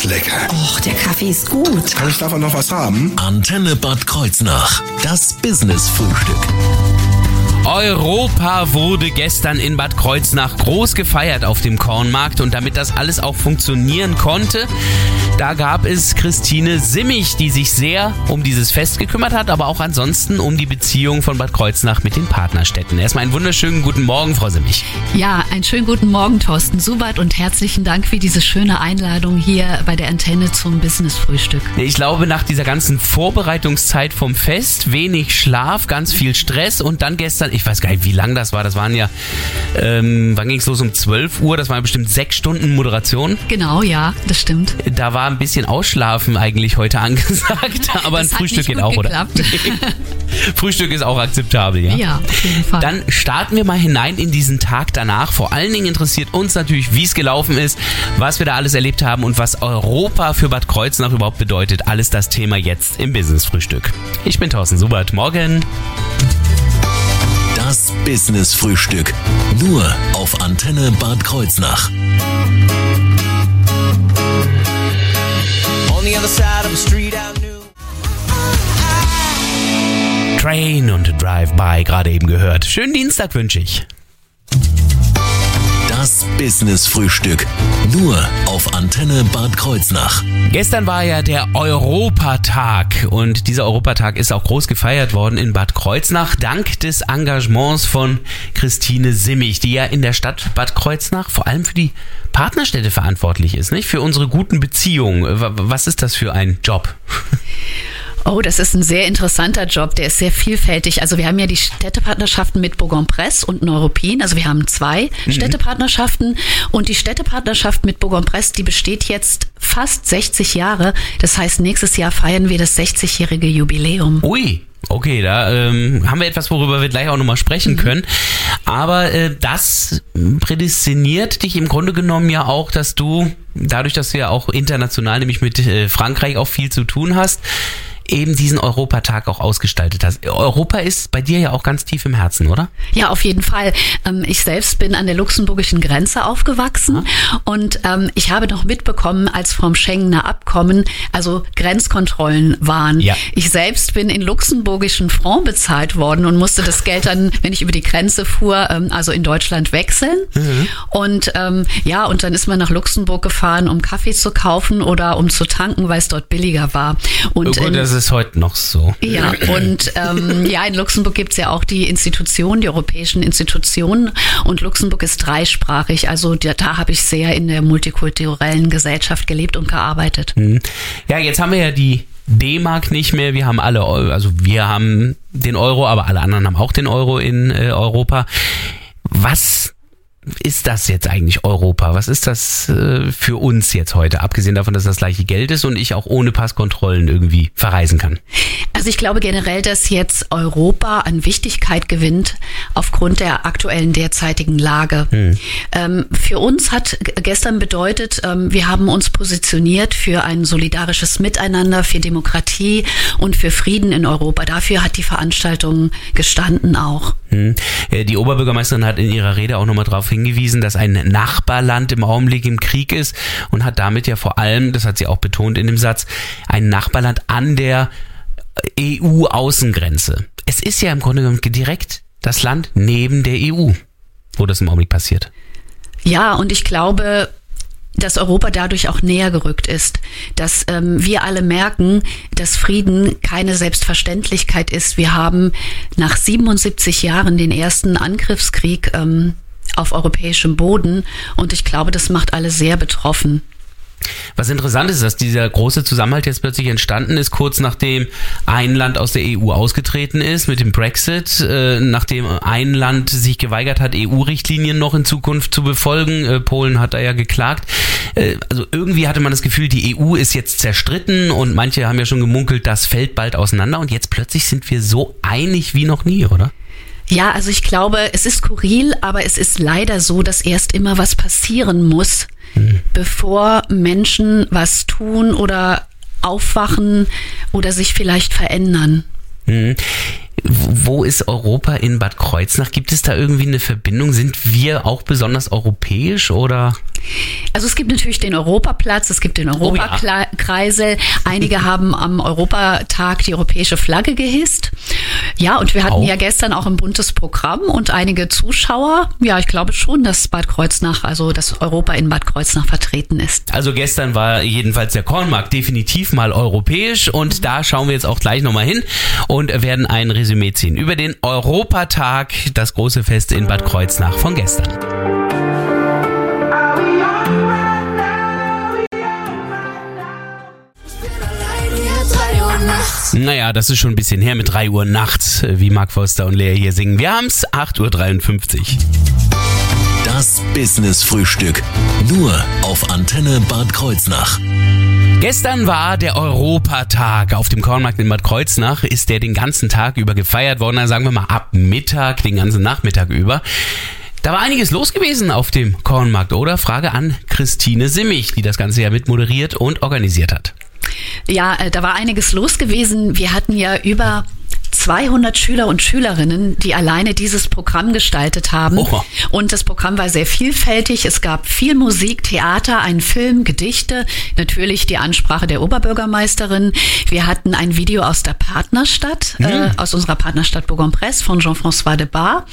ist lecker. Och, der Kaffee ist gut. Kann ich davon noch was haben? Antenne Bad Kreuznach. Das Business-Frühstück. Europa wurde gestern in Bad Kreuznach groß gefeiert auf dem Kornmarkt und damit das alles auch funktionieren konnte, da gab es Christine Simmig, die sich sehr um dieses Fest gekümmert hat, aber auch ansonsten um die Beziehung von Bad Kreuznach mit den Partnerstädten. Erstmal einen wunderschönen guten Morgen, Frau Simmig. Ja, einen schönen guten Morgen, Thorsten Subert und herzlichen Dank für diese schöne Einladung hier bei der Antenne zum Business-Frühstück. Ich glaube, nach dieser ganzen Vorbereitungszeit vom Fest, wenig Schlaf, ganz viel Stress und dann gestern, ich weiß gar nicht, wie lang das war, das waren ja, ähm, wann ging es los? Um 12 Uhr, das waren bestimmt sechs Stunden Moderation. Genau, ja, das stimmt. Da war ein bisschen Ausschlafen eigentlich heute angesagt, aber ein Das hat Frühstück geht auch, geklappt. oder? Frühstück ist auch akzeptabel, ja? Ja, auf jeden Fall. Dann starten wir mal hinein in diesen Tag danach. Vor allen Dingen interessiert uns natürlich, wie es gelaufen ist, was wir da alles erlebt haben und was Europa für Bad Kreuznach überhaupt bedeutet. Alles das Thema jetzt im Business-Frühstück. Ich bin Thorsten Subert. Morgen. Das Business-Frühstück. Nur auf Antenne Bad Kreuznach. Drive-By gerade eben gehört. Schönen Dienstag wünsche ich. Das Business-Frühstück. Nur auf Antenne Bad Kreuznach. Gestern war ja der Europatag und dieser Europatag ist auch groß gefeiert worden in Bad Kreuznach, dank des Engagements von Christine Simmig, die ja in der Stadt Bad Kreuznach vor allem für die Partnerstädte verantwortlich ist, nicht? Für unsere guten Beziehungen. Was ist das für ein Job? Oh, das ist ein sehr interessanter Job, der ist sehr vielfältig. Also wir haben ja die Städtepartnerschaften mit Bourg-en-Bresse und Neuruppin. Also wir haben zwei Städtepartnerschaften und die Städtepartnerschaft mit Bourg-en-Bresse, die besteht jetzt fast 60 Jahre. Das heißt, nächstes Jahr feiern wir das 60-jährige Jubiläum. Ui. Okay, da ähm, haben wir etwas, worüber wir gleich auch nochmal sprechen können. Aber äh, das prädestiniert dich im Grunde genommen ja auch, dass du, dadurch, dass du ja auch international, nämlich mit äh, Frankreich auch viel zu tun hast, eben diesen Europatag auch ausgestaltet hast. Europa ist bei dir ja auch ganz tief im Herzen, oder? Ja, auf jeden Fall. Ähm, Ich selbst bin an der luxemburgischen Grenze aufgewachsen und ähm, ich habe noch mitbekommen, als vom Schengener Abkommen also Grenzkontrollen waren. Ja. Ich selbst bin in luxemburgischen Franc bezahlt worden und musste das Geld dann, wenn ich über die Grenze fuhr, ähm, also in Deutschland wechseln. Und ähm, ja, und dann ist man nach Luxemburg gefahren, um Kaffee zu kaufen oder um zu tanken, weil es dort billiger war. Und Oh Gut, das ist heute noch so. ja, und ähm, ja, in Luxemburg gibt's ja auch die Institutionen, die europäischen Institutionen. Und Luxemburg ist dreisprachig. Also da, da habe ich sehr in der multikulturellen Gesellschaft gelebt und gearbeitet. Ja, jetzt haben wir ja die D-Mark nicht mehr. Wir haben alle, also wir haben den Euro, aber alle anderen haben auch den Euro in äh, Europa. Was ist das jetzt eigentlich Europa? Was ist das äh, für uns jetzt heute? Abgesehen davon, dass das gleiche Geld ist und ich auch ohne Passkontrollen irgendwie verreisen kann. Also ich glaube generell, dass jetzt Europa an Wichtigkeit gewinnt aufgrund der aktuellen derzeitigen Lage. Ähm, für uns hat gestern bedeutet, ähm, wir haben uns positioniert für ein solidarisches Miteinander, für Demokratie und für Frieden in Europa. Dafür hat die Veranstaltung gestanden auch. Hm. Äh, Die Oberbürgermeisterin hat in ihrer Rede auch nochmal darauf hingewiesen, dass ein Nachbarland im Augenblick im Krieg ist und hat damit ja vor allem, das hat sie auch betont in dem Satz, ein Nachbarland an der EU-Außengrenze. Es ist ja im Grunde genommen direkt das Land neben der EU, wo das im Augenblick passiert. Ja, und ich glaube, dass Europa dadurch auch näher gerückt ist, dass ähm, wir alle merken, dass Frieden keine Selbstverständlichkeit ist. Wir haben nach 77 Jahren den ersten Angriffskrieg ähm, auf europäischem Boden und ich glaube, das macht alle sehr betroffen. Was interessant ist, dass dieser große Zusammenhalt jetzt plötzlich entstanden ist, kurz nachdem ein Land aus der EU ausgetreten ist mit dem Brexit, äh, nachdem ein Land sich geweigert hat, EU-Richtlinien noch in Zukunft zu befolgen. Äh, Polen hat da ja geklagt. Äh, also irgendwie hatte man das Gefühl, die EU ist jetzt zerstritten und manche haben ja schon gemunkelt, das fällt bald auseinander und jetzt plötzlich sind wir so einig wie noch nie, oder? Ja, also ich glaube, es ist skurril, aber es ist leider so, dass erst immer was passieren muss, bevor Menschen was tun oder aufwachen oder sich vielleicht verändern. Mhm. Wo ist Europa in Bad Kreuznach? Gibt es da irgendwie eine Verbindung? Sind wir auch besonders europäisch oder? Also es gibt natürlich den Europaplatz, es gibt den Oh ja. Europakreisel. Einige haben am Europatag die europäische Flagge gehisst. Ja, und wir hatten Auch? ja gestern auch ein buntes Programm und einige Zuschauer. Ja, ich glaube schon, dass Bad Kreuznach, also dass Europa in Bad Kreuznach vertreten ist. Also gestern war jedenfalls der Kornmarkt definitiv mal europäisch und da schauen wir jetzt auch gleich nochmal hin und werden ein Resümee ziehen über den Europatag, das große Fest in Bad Kreuznach von gestern. Naja, das ist schon ein bisschen her mit 3 Uhr nachts, äh, wie Mark Foster und Lea hier singen. Wir haben's 8.53 Uhr. Das Business Frühstück. Nur auf Antenne Bad Kreuznach. Gestern war der Europatag. Auf dem Kornmarkt in Bad Kreuznach ist der den ganzen Tag über gefeiert worden. Na, sagen wir mal ab Mittag, den ganzen Nachmittag über. Da war einiges los gewesen auf dem Kornmarkt, oder? Frage an Christine Simmig, die das Ganze ja mit moderiert und organisiert hat. Ja, äh, da war einiges los gewesen. Wir hatten ja über 200 Schüler und Schülerinnen, die alleine dieses Programm gestaltet haben. Oha. Und das Programm war sehr vielfältig. Es gab viel Musik, Theater, einen Film, Gedichte, natürlich die Ansprache der Oberbürgermeisterin. Wir hatten ein Video aus der Partnerstadt, äh, aus unserer Partnerstadt Bourg-en-Bresse von Jean-François de Bar.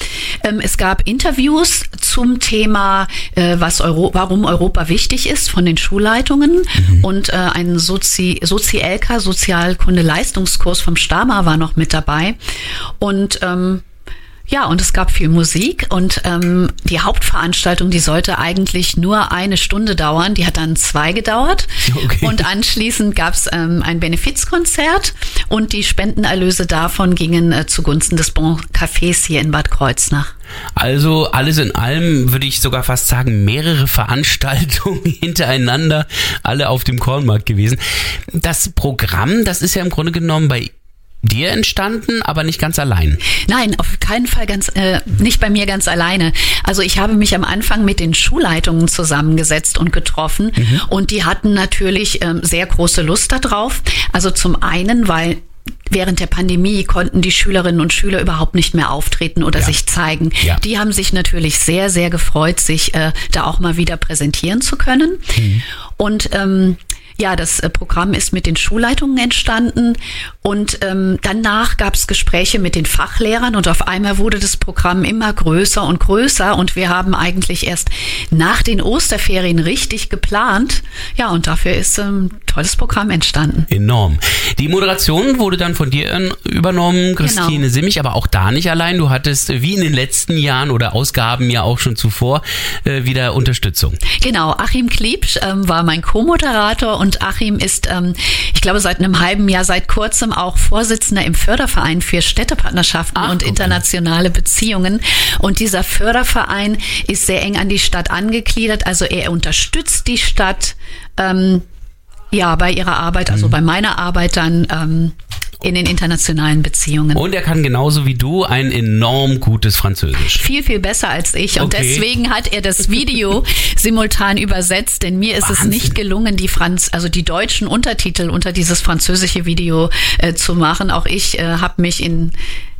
Ähm, es gab Interviews zum Thema, äh, was Euro warum Europa wichtig ist von den Schulleitungen. Und äh, ein Sozi Sozi-LK, Sozialkunde-Leistungskurs vom Stama war noch mit dabei. Und ähm, ja, und es gab viel Musik und ähm, die Hauptveranstaltung, die sollte eigentlich nur eine Stunde dauern, die hat dann zwei gedauert. Okay. Und anschließend gab es ähm, ein Benefizkonzert und die Spendenerlöse davon gingen äh, zugunsten des Bon Cafés hier in Bad Kreuznach. Also alles in allem würde ich sogar fast sagen, mehrere Veranstaltungen hintereinander, alle auf dem Kornmarkt gewesen. Das Programm, das ist ja im Grunde genommen bei dir entstanden, aber nicht ganz allein. Nein, auf keinen Fall ganz, äh, nicht bei mir ganz alleine. Also ich habe mich am Anfang mit den Schulleitungen zusammengesetzt und getroffen und die hatten natürlich ähm, sehr große Lust darauf. Also zum einen, weil Während der Pandemie konnten die Schülerinnen und Schüler überhaupt nicht mehr auftreten oder Ja. sich zeigen. Ja. Die haben sich natürlich sehr, sehr gefreut, sich äh, da auch mal wieder präsentieren zu können. Und ähm, ja, das äh, Programm ist mit den Schulleitungen entstanden und ähm, danach gab es Gespräche mit den Fachlehrern und auf einmal wurde das Programm immer größer und größer und wir haben eigentlich erst nach den Osterferien richtig geplant. Ja, und dafür ist ähm, ein tolles Programm entstanden. Enorm. Die Moderation wurde dann von dir äh, übernommen, Christine Genau. Simmig, aber auch da nicht allein. Du hattest äh, wie in den letzten Jahren oder Ausgaben ja auch schon zuvor äh, wieder Unterstützung. Genau, Achim Kliebsch ähm, war mein Co-Moderator und Achim ist, ähm, ich glaube, seit einem halben Jahr, seit kurzem auch Vorsitzender im Förderverein für Städtepartnerschaften Ach, und okay. internationale Beziehungen. Und dieser Förderverein ist sehr eng an die Stadt angegliedert. Also er unterstützt die Stadt ähm, ja bei ihrer Arbeit, Mhm. also bei meiner Arbeit dann ähm, in den internationalen Beziehungen. Und er kann genauso wie du ein enorm gutes Französisch. viel, viel besser als ich. Und Okay. deswegen hat er das Video simultan übersetzt, denn mir ist es Wahnsinn. nicht gelungen, die Franz, also die deutschen Untertitel unter dieses französische Video äh, zu machen. Auch ich äh, habe mich in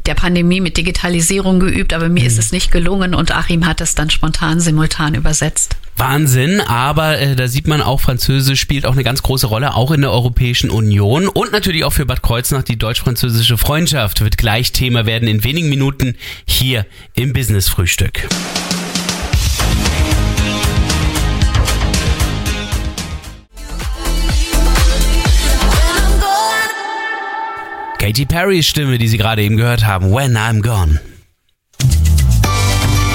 der Pandemie mit Digitalisierung geübt, aber mir Mhm. ist es nicht gelungen und Achim hat es dann spontan simultan übersetzt. Wahnsinn, aber äh, da sieht man auch, Französisch spielt auch eine ganz große Rolle, auch in der Europäischen Union und natürlich auch für Bad Kreuznach. Die deutsch-französische Freundschaft wird gleich Thema werden in wenigen Minuten hier im Business-Frühstück. Katy Perrys Stimme, die Sie gerade eben gehört haben, When I'm Gone.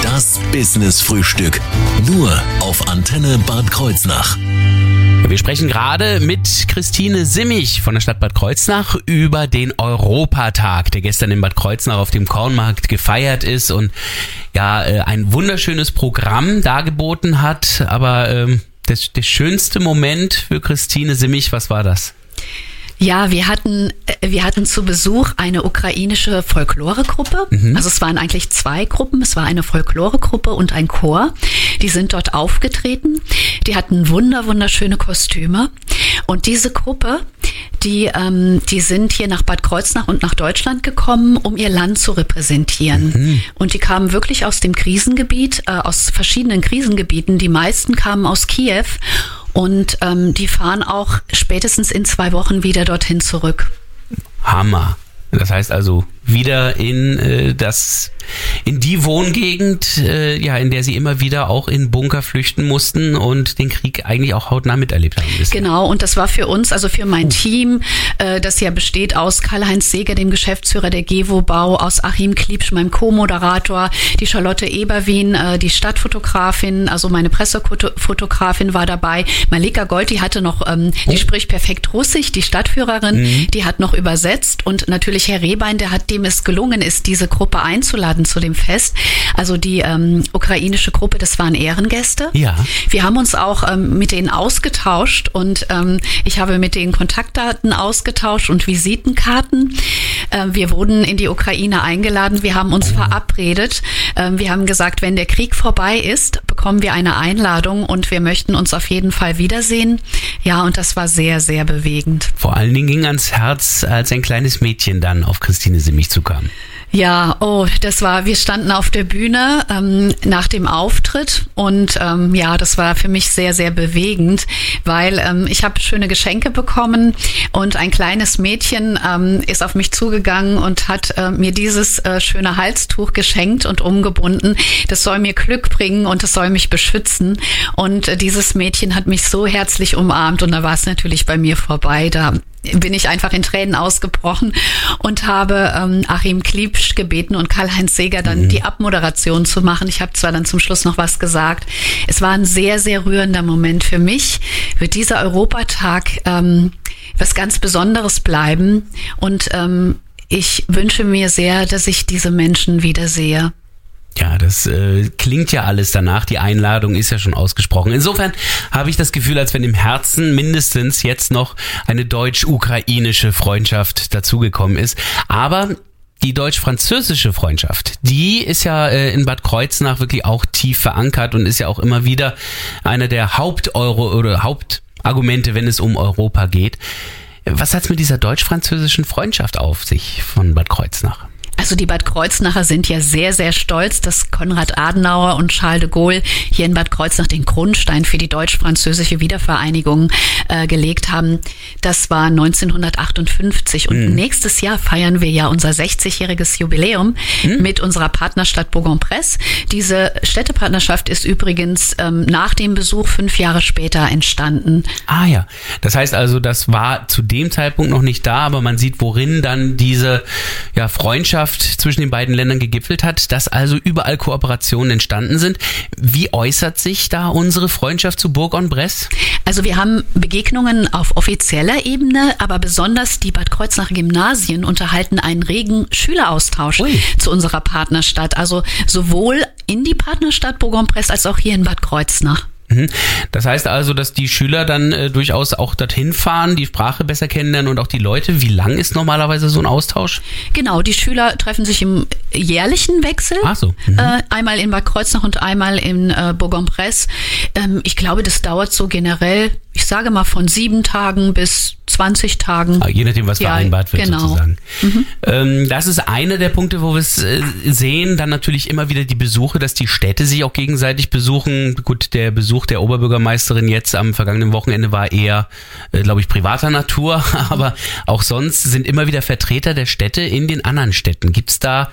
Das Business Frühstück. Nur auf Antenne Bad Kreuznach. Wir sprechen gerade mit Christine Simmig von der Stadt Bad Kreuznach über den Europatag, der gestern in Bad Kreuznach auf dem Kornmarkt gefeiert ist und ja, äh, ein wunderschönes Programm dargeboten hat. Aber ähm, das, der schönste Moment für Christine Simmig, was war das? Ja, wir hatten, äh, wir hatten zu Besuch eine ukrainische Folkloregruppe. Also es waren eigentlich zwei Gruppen. Es war eine Folkloregruppe und ein Chor. Die sind dort aufgetreten. Die hatten wunder, wunderschöne Kostüme. Und diese Gruppe, die, ähm, die sind hier nach Bad Kreuznach und nach Deutschland gekommen, um ihr Land zu repräsentieren. Und die kamen wirklich aus dem Krisengebiet, äh, aus verschiedenen Krisengebieten. Die meisten kamen aus Kiew und ähm, die fahren auch spätestens in zwei Wochen wieder dorthin zurück. Hammer. Das heißt also wieder in äh, das in die Wohngegend, äh, ja, in der sie immer wieder auch in Bunker flüchten mussten und den Krieg eigentlich auch hautnah miterlebt haben. Bisher. Genau, und das war für uns, also für mein Team, äh, das ja besteht aus Karl-Heinz Seeger, dem Geschäftsführer der Gewo-Bau, aus Achim Kliebsch, meinem Co-Moderator, die Charlotte Eberwien, äh, die Stadtfotografin, also meine Pressefotografin war dabei. Malika Gold, die hatte noch, ähm, die spricht perfekt Russisch, die Stadtführerin, die hat noch übersetzt und natürlich Herr Rehbein, der hat, dem es gelungen ist, diese Gruppe einzuladen zu dem Fest. Also die ähm, ukrainische Gruppe, das waren Ehrengäste. Ja. Wir haben uns auch ähm, mit denen ausgetauscht und ähm, ich habe mit denen Kontaktdaten ausgetauscht und Visitenkarten. Ähm, wir wurden in die Ukraine eingeladen. Wir haben uns verabredet. Ähm, wir haben gesagt, wenn der Krieg vorbei ist, bekommen wir eine Einladung und wir möchten uns auf jeden Fall wiedersehen. Ja, und das war sehr, sehr bewegend. Vor allen Dingen ging ans Herz, als ein kleines Mädchen dann auf Christine Simmich zukam. Ja, oh, das war, wir standen auf der Bühne ähm, nach dem Auftritt und ähm, ja, das war für mich sehr, sehr bewegend, weil ähm, ich habe schöne Geschenke bekommen und ein kleines Mädchen ähm, ist auf mich zugegangen und hat äh, mir dieses äh, schöne Halstuch geschenkt und umgebunden. Das soll mir Glück bringen und es soll mich beschützen. Und äh, dieses Mädchen hat mich so herzlich umarmt und da war es natürlich bei mir vorbei. Da bin ich einfach in Tränen ausgebrochen und habe ähm, Achim Kliebsch gebeten und Karl-Heinz Seeger dann die Abmoderation zu machen. Ich habe zwar dann zum Schluss noch was gesagt. Es war ein sehr, sehr rührender Moment für mich. Wird dieser Europatag ähm, was ganz Besonderes bleiben und ähm, ich wünsche mir sehr, dass ich diese Menschen wiedersehe. Ja, das äh, klingt ja alles danach. Die Einladung ist ja schon ausgesprochen. Insofern habe ich das Gefühl, als wenn im Herzen mindestens jetzt noch eine deutsch-ukrainische Freundschaft dazugekommen ist. Aber die deutsch-französische Freundschaft, die ist ja äh, in Bad Kreuznach wirklich auch tief verankert und ist ja auch immer wieder einer der Haupteuro oder Hauptargumente, wenn es um Europa geht. Was hat's mit dieser deutsch-französischen Freundschaft auf sich von Bad Kreuznach? Also die Bad Kreuznacher sind ja sehr, sehr stolz, dass Konrad Adenauer und Charles de Gaulle hier in Bad Kreuznach den Grundstein für die deutsch-französische Wiedervereinigung äh, gelegt haben. Das war 1958 und Mhm. nächstes Jahr feiern wir ja unser 60-jähriges Jubiläum Mhm. mit unserer Partnerstadt Bourg-en-Bresse. Diese Städtepartnerschaft ist übrigens ähm, nach dem Besuch fünf Jahre später entstanden. Ah ja, das heißt also, das war zu dem Zeitpunkt noch nicht da, aber man sieht, worin dann diese ja, Freundschaft zwischen den beiden Ländern gegipfelt hat, dass also überall Kooperationen entstanden sind. Wie äußert sich da unsere Freundschaft zu Bourg-en-Bresse? Also wir haben Begegnungen auf offizieller Ebene, aber besonders die Bad Kreuznacher Gymnasien unterhalten einen regen Schüleraustausch Ui. zu unserer Partnerstadt. Also sowohl in die Partnerstadt Bourg-en-Bresse als auch hier in Bad Kreuznach. Mhm. Das heißt also, dass die Schüler dann äh, durchaus auch dorthin fahren, die Sprache besser kennenlernen und auch die Leute. Wie lang ist normalerweise so ein Austausch? Genau, die Schüler treffen sich im jährlichen Wechsel. Ach so, mhm. Äh, einmal in Bad Kreuznach und einmal in äh, Bourg-en-Bresse. Ähm, ich glaube, das dauert so generell, ich sage mal von sieben Tagen bis 20 Tagen. Ah, Je nachdem, was Ja, vereinbart wird genau. sozusagen. Ähm, das ist einer der Punkte, wo wir es äh, sehen. Dann natürlich immer wieder die Besuche, dass die Städte sich auch gegenseitig besuchen. Gut, der Besuch der Oberbürgermeisterin jetzt am vergangenen Wochenende war eher, äh, glaube ich, privater Natur. Aber auch sonst sind immer wieder Vertreter der Städte in den anderen Städten. Gibt's da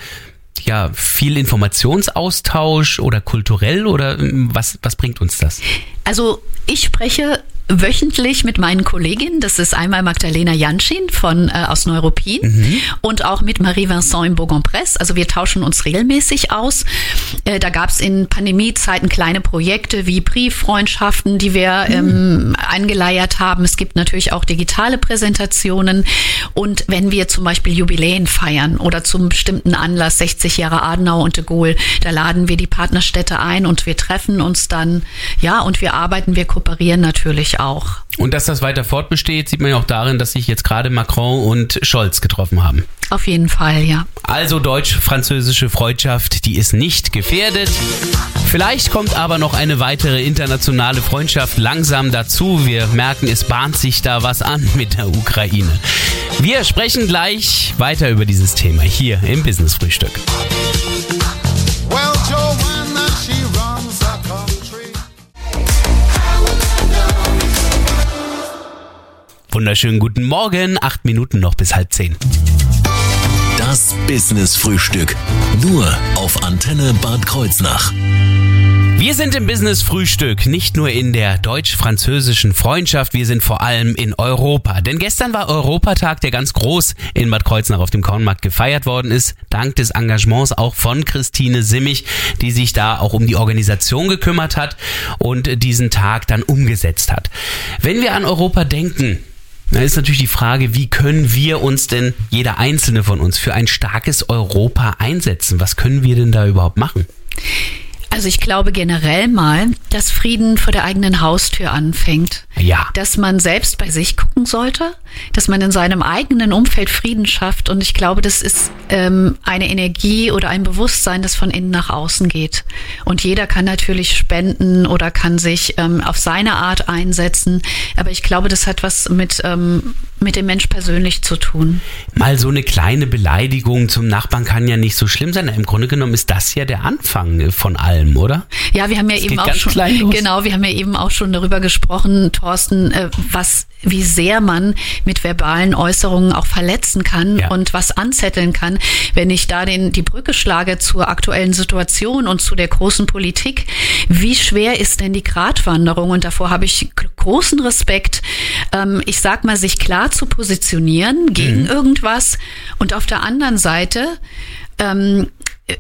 ja viel Informationsaustausch oder kulturell oder ähm, was, was bringt uns das? Also ich spreche wöchentlich mit meinen Kolleginnen. Das ist einmal Magdalena Janschin von äh, aus Neuruppin und auch mit Marie Vincent in Bourg-en-Bresse. Also wir tauschen uns regelmäßig aus. Äh, da gab es in Pandemiezeiten kleine Projekte wie Brieffreundschaften, die wir ähm, angeleiert haben. Es gibt natürlich auch digitale Präsentationen. Und wenn wir zum Beispiel Jubiläen feiern oder zum bestimmten Anlass 60 Jahre Adenauer und de Gaulle, da laden wir die Partnerstädte ein und wir treffen uns dann. Ja, und wir arbeiten, wir kooperieren natürlich ich auch. Und dass das weiter fortbesteht, sieht man ja auch darin, dass sich jetzt gerade Macron und Scholz getroffen haben. Auf jeden Fall, ja. Also deutsch-französische Freundschaft, die ist nicht gefährdet. Vielleicht kommt aber noch eine weitere internationale Freundschaft langsam dazu. Wir merken, es bahnt sich da was an mit der Ukraine. Wir sprechen gleich weiter über dieses Thema hier im Business Frühstück. Wunderschönen guten Morgen, acht Minuten noch bis halb zehn. Das Business Frühstück. Nur auf Antenne Bad Kreuznach. Wir sind im Business Frühstück, nicht nur in der deutsch-französischen Freundschaft, wir sind vor allem in Europa. Denn gestern war Europatag, der ganz groß in Bad Kreuznach auf dem Kornmarkt gefeiert worden ist, dank des Engagements auch von Christine Simmig, die sich da auch um die Organisation gekümmert hat und diesen Tag dann umgesetzt hat. Wenn wir an Europa denken, dann ist natürlich die Frage, wie können wir uns denn, jeder einzelne von uns, für ein starkes Europa einsetzen? Was können wir denn da überhaupt machen? Also ich glaube generell mal, dass Frieden vor der eigenen Haustür anfängt. Ja. Dass man selbst bei sich gucken sollte, dass man in seinem eigenen Umfeld Frieden schafft. Und ich glaube, das ist ähm, eine Energie oder ein Bewusstsein, das von innen nach außen geht. Und jeder kann natürlich spenden oder kann sich ähm, auf seine Art einsetzen. Aber ich glaube, das hat was mit, ähm, mit dem Mensch persönlich zu tun. Mal so eine kleine Beleidigung zum Nachbarn kann ja nicht so schlimm sein. Im Grunde genommen ist das ja der Anfang von allem, oder? Ja, wir haben ja eben geht auch schon genau, wir haben ja eben auch schon darüber gesprochen, Thorsten, äh, was wie sehr man mit verbalen Äußerungen auch verletzen kann Ja. und was anzetteln kann. Wenn ich da den die Brücke schlage zur aktuellen Situation und zu der großen Politik, wie schwer ist denn die Gratwanderung? Und davor habe ich großen Respekt. Ähm, ich sag mal, sich klar zu positionieren gegen irgendwas und auf der anderen Seite ähm,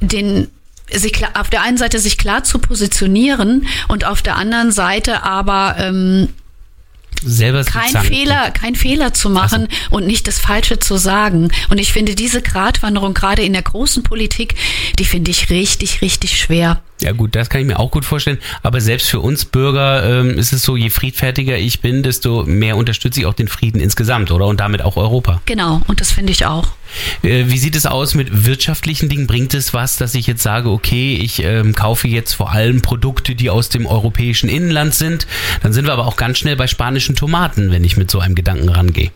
den sich klar, auf der einen Seite sich klar zu positionieren und auf der anderen Seite aber ähm, Selber kein. Fehler, kein Fehler zu machen und nicht das Falsche zu sagen. Und ich finde diese Gratwanderung gerade in der großen Politik, die finde ich richtig, richtig schwer. Ja gut, das kann ich mir auch gut vorstellen. Aber selbst für uns Bürger ähm, ist es so, je friedfertiger ich bin, desto mehr unterstütze ich auch den Frieden insgesamt, oder? Und damit auch Europa. Genau, und das finde ich auch. Äh, wie sieht es aus mit wirtschaftlichen Dingen? Bringt es was, dass ich jetzt sage, okay, ich ähm, kaufe jetzt vor allem Produkte, die aus dem europäischen Inland sind? Dann sind wir aber auch ganz schnell bei spanischen Tomaten, wenn ich mit so einem Gedanken rangehe.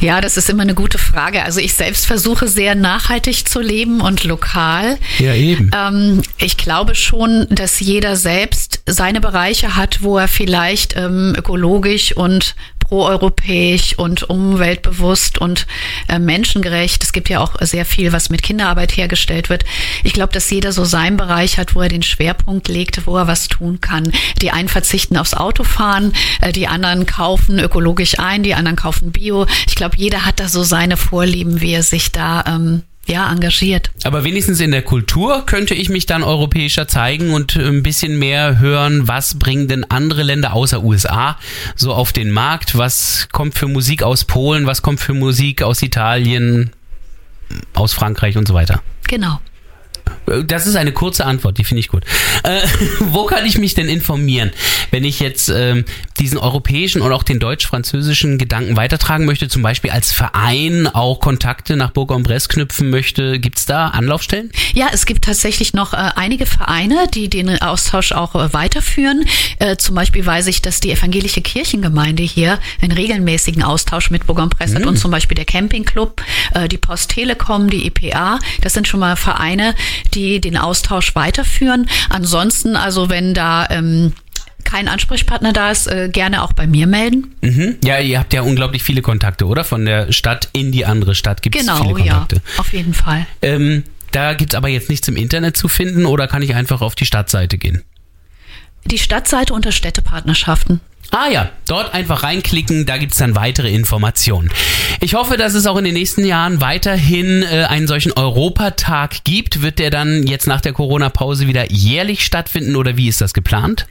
Ja, das ist immer eine gute Frage. Also ich selbst versuche sehr nachhaltig zu leben und lokal. Ja, eben. Ähm, ich glaube schon, dass jeder selbst seine Bereiche hat, wo er vielleicht ähm, ökologisch und proeuropäisch und umweltbewusst und äh, menschengerecht. Es gibt ja auch sehr viel, was mit Kinderarbeit hergestellt wird. Ich glaube, dass jeder so seinen Bereich hat, wo er den Schwerpunkt legt, wo er was tun kann. Die einen verzichten aufs Autofahren, äh, die anderen kaufen ökologisch ein, die anderen kaufen Bio. Ich glaube, jeder hat da so seine Vorlieben, wie er sich da ähm, ja engagiert. Aber wenigstens in der Kultur könnte ich mich dann europäischer zeigen und ein bisschen mehr hören, was bringen denn andere Länder außer USA so auf den Markt? Was kommt für Musik aus Polen? Was kommt für Musik aus Italien, aus Frankreich und so weiter? Genau. Das ist eine kurze Antwort, die finde ich gut. Äh, wo kann ich mich denn informieren, wenn ich jetzt ähm, diesen europäischen und auch den deutsch-französischen Gedanken weitertragen möchte, zum Beispiel als Verein auch Kontakte nach Bourg-en-Bresse knüpfen möchte? Gibt es da Anlaufstellen? Ja, es gibt tatsächlich noch äh, einige Vereine, die den Austausch auch äh, weiterführen. Äh, zum Beispiel weiß ich, dass die evangelische Kirchengemeinde hier einen regelmäßigen Austausch mit Bourg-en-Bresse hat und zum Beispiel der Campingclub, äh, die Post Telekom, die EPA. Das sind schon mal Vereine, die den Austausch weiterführen. Ansonsten, also wenn da ähm, kein Ansprechpartner da ist, äh, gerne auch bei mir melden. Mhm. Ja, ihr habt ja unglaublich viele Kontakte, oder? Von der Stadt in die andere Stadt gibt es Genau, viele ja, Kontakte. auf jeden Fall. Ähm, da gibt's aber jetzt nichts im Internet zu finden oder kann ich einfach auf die Stadtseite gehen? Die Stadtseite unter Städtepartnerschaften. Ah ja, dort einfach reinklicken, da gibt's dann weitere Informationen. Ich hoffe, dass es auch in den nächsten Jahren weiterhin äh, einen solchen Europatag gibt. Wird der dann jetzt nach der Corona-Pause wieder jährlich stattfinden oder wie ist das geplant?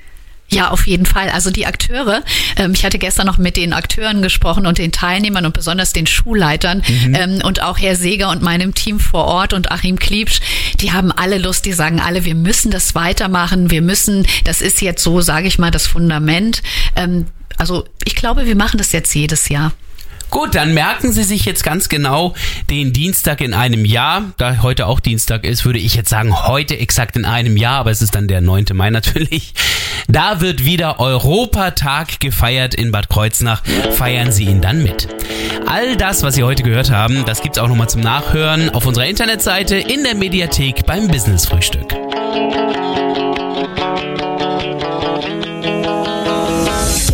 Ja, auf jeden Fall. Also die Akteure, ähm, ich hatte gestern noch mit den Akteuren gesprochen und den Teilnehmern und besonders den Schulleitern ähm, und auch Herr Seger und meinem Team vor Ort und Achim Kliebsch, die haben alle Lust, die sagen alle, wir müssen das weitermachen, wir müssen, das ist jetzt so, sage ich mal, das Fundament. Ähm, Also ich glaube, wir machen das jetzt jedes Jahr. Gut, dann merken Sie sich jetzt ganz genau den Dienstag in einem Jahr. Da heute auch Dienstag ist, würde ich jetzt sagen, heute exakt in einem Jahr, aber es ist dann der 9. Mai natürlich. Da wird wieder Europatag gefeiert in Bad Kreuznach. Feiern Sie ihn dann mit. All das, was Sie heute gehört haben, das gibt's auch nochmal zum Nachhören auf unserer Internetseite in der Mediathek beim Business Frühstück.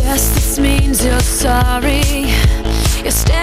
Yes, this means you're sorry. You're still